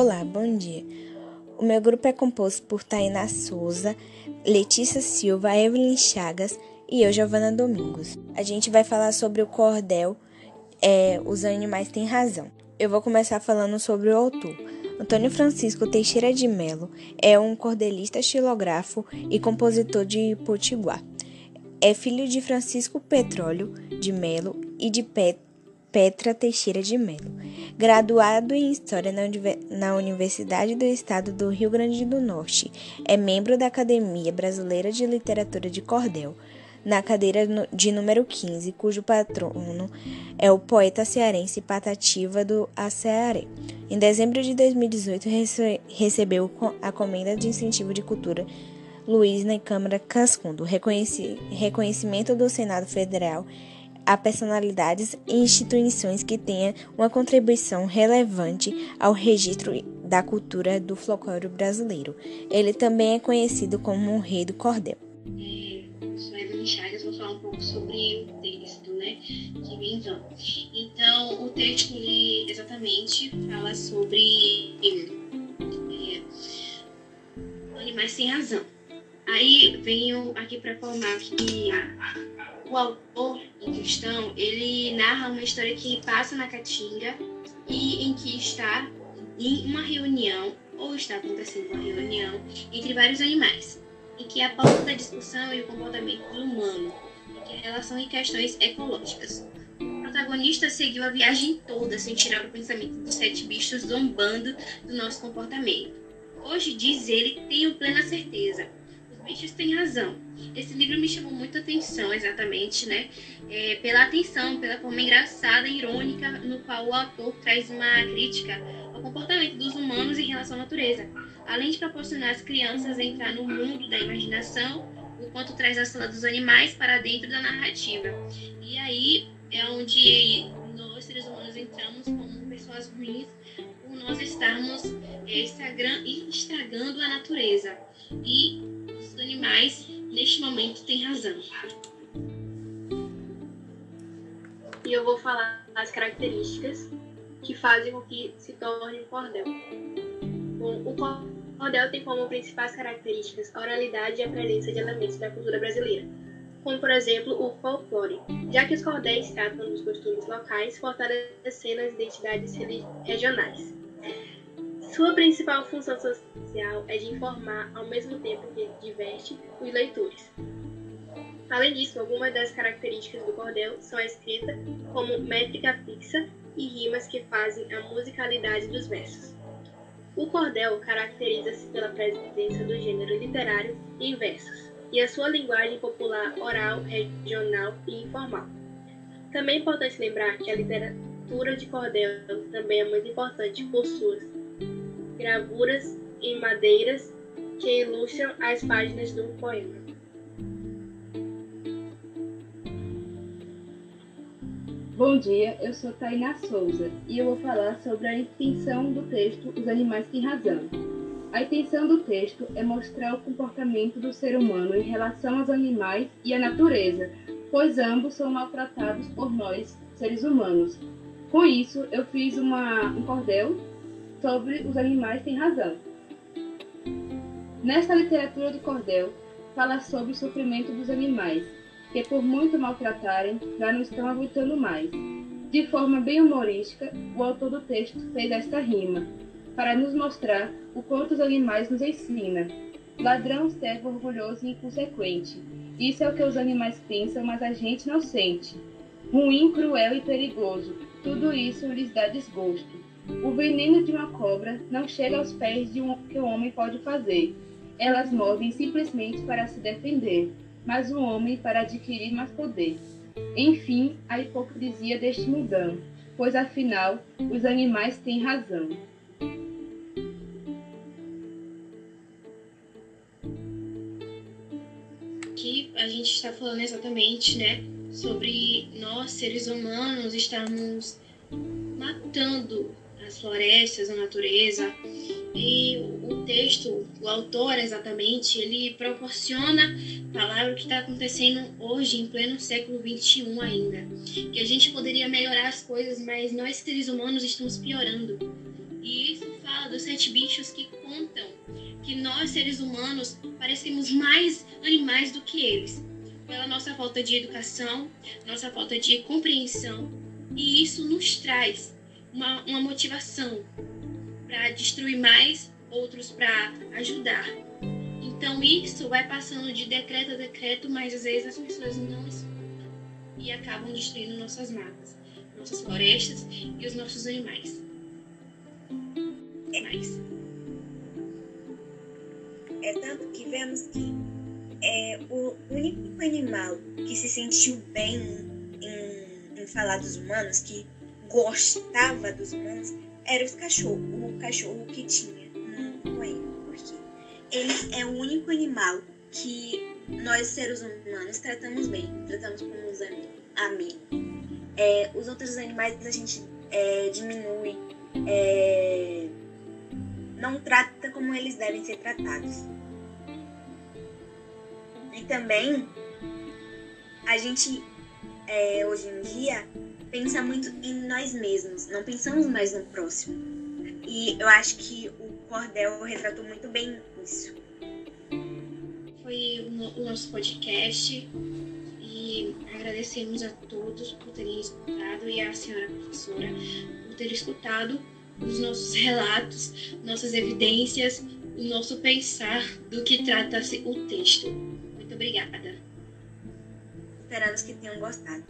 Olá, bom dia. O meu grupo é composto por Tainá Souza, Letícia Silva, Evelyn Chagas e eu, Giovana Domingos. A gente vai falar sobre o cordel, é, Os Animais Têm Razão. Eu vou começar falando sobre o autor. Antônio Francisco Teixeira de Melo é um cordelista xilógrafo e compositor de potiguar. É filho de Francisco Petróleo de Melo e de Pet Petra Teixeira de Melo. Graduado em História na Universidade do Estado do Rio Grande do Norte, é membro da Academia Brasileira de Literatura de Cordel, na cadeira de número 15, cujo patrono é o poeta cearense Patativa do Acearé. Em dezembro de 2018, recebeu a Comenda de Incentivo de Cultura Luiz na Câmara Cascundo, reconhecimento do Senado Federal a personalidades e instituições que tenham uma contribuição relevante ao registro da cultura do folclore brasileiro. Ele também é conhecido como o Rei do Cordel. Sou Evelyn Chagas, vou falar um pouco sobre o texto, né, que vem então. Então, o texto, ele exatamente fala sobre é, animais sem razão. Aí venho aqui para informar que o autor em questão, ele narra uma história que passa na Caatinga e em que está em uma reunião, ou está acontecendo uma reunião, entre vários animais, em que a pauta da discussão e o comportamento do humano, em que a relação em questões ecológicas. O protagonista seguiu a viagem toda sem tirar o pensamento dos sete bichos zombando do nosso comportamento. Hoje, diz ele, tenho plena certeza bichos têm razão. Esse livro me chamou muita atenção, exatamente, né? É, pela atenção, pela forma engraçada e irônica no qual o autor traz uma crítica ao comportamento dos humanos em relação à natureza, além de proporcionar às crianças entrar no mundo da imaginação, o quanto traz a sala dos animais para dentro da narrativa. E aí é onde nós, seres humanos, entramos como pessoas ruins por nós estarmos é, estragando a natureza. E os animais, neste momento, têm razão. E eu vou falar as características que fazem com que se torne um cordel. Bom, o cordel tem como principais características a oralidade e a presença de elementos da cultura brasileira, como por exemplo o folclore, já que os cordéis tratam dos costumes locais, fortalecendo as identidades regionais. Sua principal função social é de informar ao mesmo tempo que diverte os leitores. Além disso, algumas das características do cordel são a escrita, como métrica fixa e rimas que fazem a musicalidade dos versos. O cordel caracteriza-se pela presença do gênero literário em versos e a sua linguagem popular oral, regional e informal. Também é importante lembrar que a literatura de cordel também é muito importante por suas gravuras em madeiras que ilustram as páginas do poema. Bom dia, eu sou Tainá Souza e eu vou falar sobre a intenção do texto Os Animais Têm Razão. A intenção do texto é mostrar o comportamento do ser humano em relação aos animais e à natureza, pois ambos são maltratados por nós, seres humanos. Com isso, eu fiz uma, um cordel sobre os animais tem razão. Nesta literatura do cordel, fala sobre o sofrimento dos animais, que por muito maltratarem, já não estão aguentando mais. De forma bem humorística, o autor do texto fez esta rima, para nos mostrar o quanto os animais nos ensina. Ladrão, servo orgulhoso e inconsequente. Isso é o que os animais pensam, mas a gente não sente. Ruim, cruel e perigoso. Tudo isso lhes dá desgosto. O veneno de uma cobra não chega aos pés de um que o homem pode fazer. Elas mordem simplesmente para se defender, mas o homem para adquirir mais poder. Enfim, a hipocrisia deste mundão, pois afinal os animais têm razão. Aqui a gente está falando exatamente, né, sobre nós seres humanos estarmos matando as florestas, a natureza. E o texto, o autor exatamente, ele proporciona falar o que está acontecendo hoje, em pleno século XXI ainda. Que a gente poderia melhorar as coisas, mas nós seres humanos estamos piorando. E isso fala dos sete bichos que contam que nós, seres humanos, parecemos mais animais do que eles, pela nossa falta de educação, nossa falta de compreensão, e isso nos traz uma, uma motivação para destruir mais, outros para ajudar. Então isso vai passando de decreto a decreto, mas às vezes as pessoas não escutam e acabam destruindo nossas matas, nossas florestas e os nossos animais. Mais. É tanto que vemos que é, o único animal que se sentiu bem em, em falar dos humanos, que gostava dos humanos, era os cachorros, o cachorro que tinha no coelho, porque ele é o único animal que nós seres humanos tratamos bem, tratamos como os amigos. É, os outros animais a gente é, diminui, é, não trata como eles devem ser tratados. E também a gente é, hoje em dia pensa muito em nós mesmos, não pensamos mais no próximo. E eu acho que o Cordel retratou muito bem isso. Foi o nosso podcast e agradecemos a todos por terem escutado e à senhora professora por ter escutado os nossos relatos, nossas evidências, o nosso pensar do que trata-se o texto. Muito obrigada. Esperamos que tenham gostado.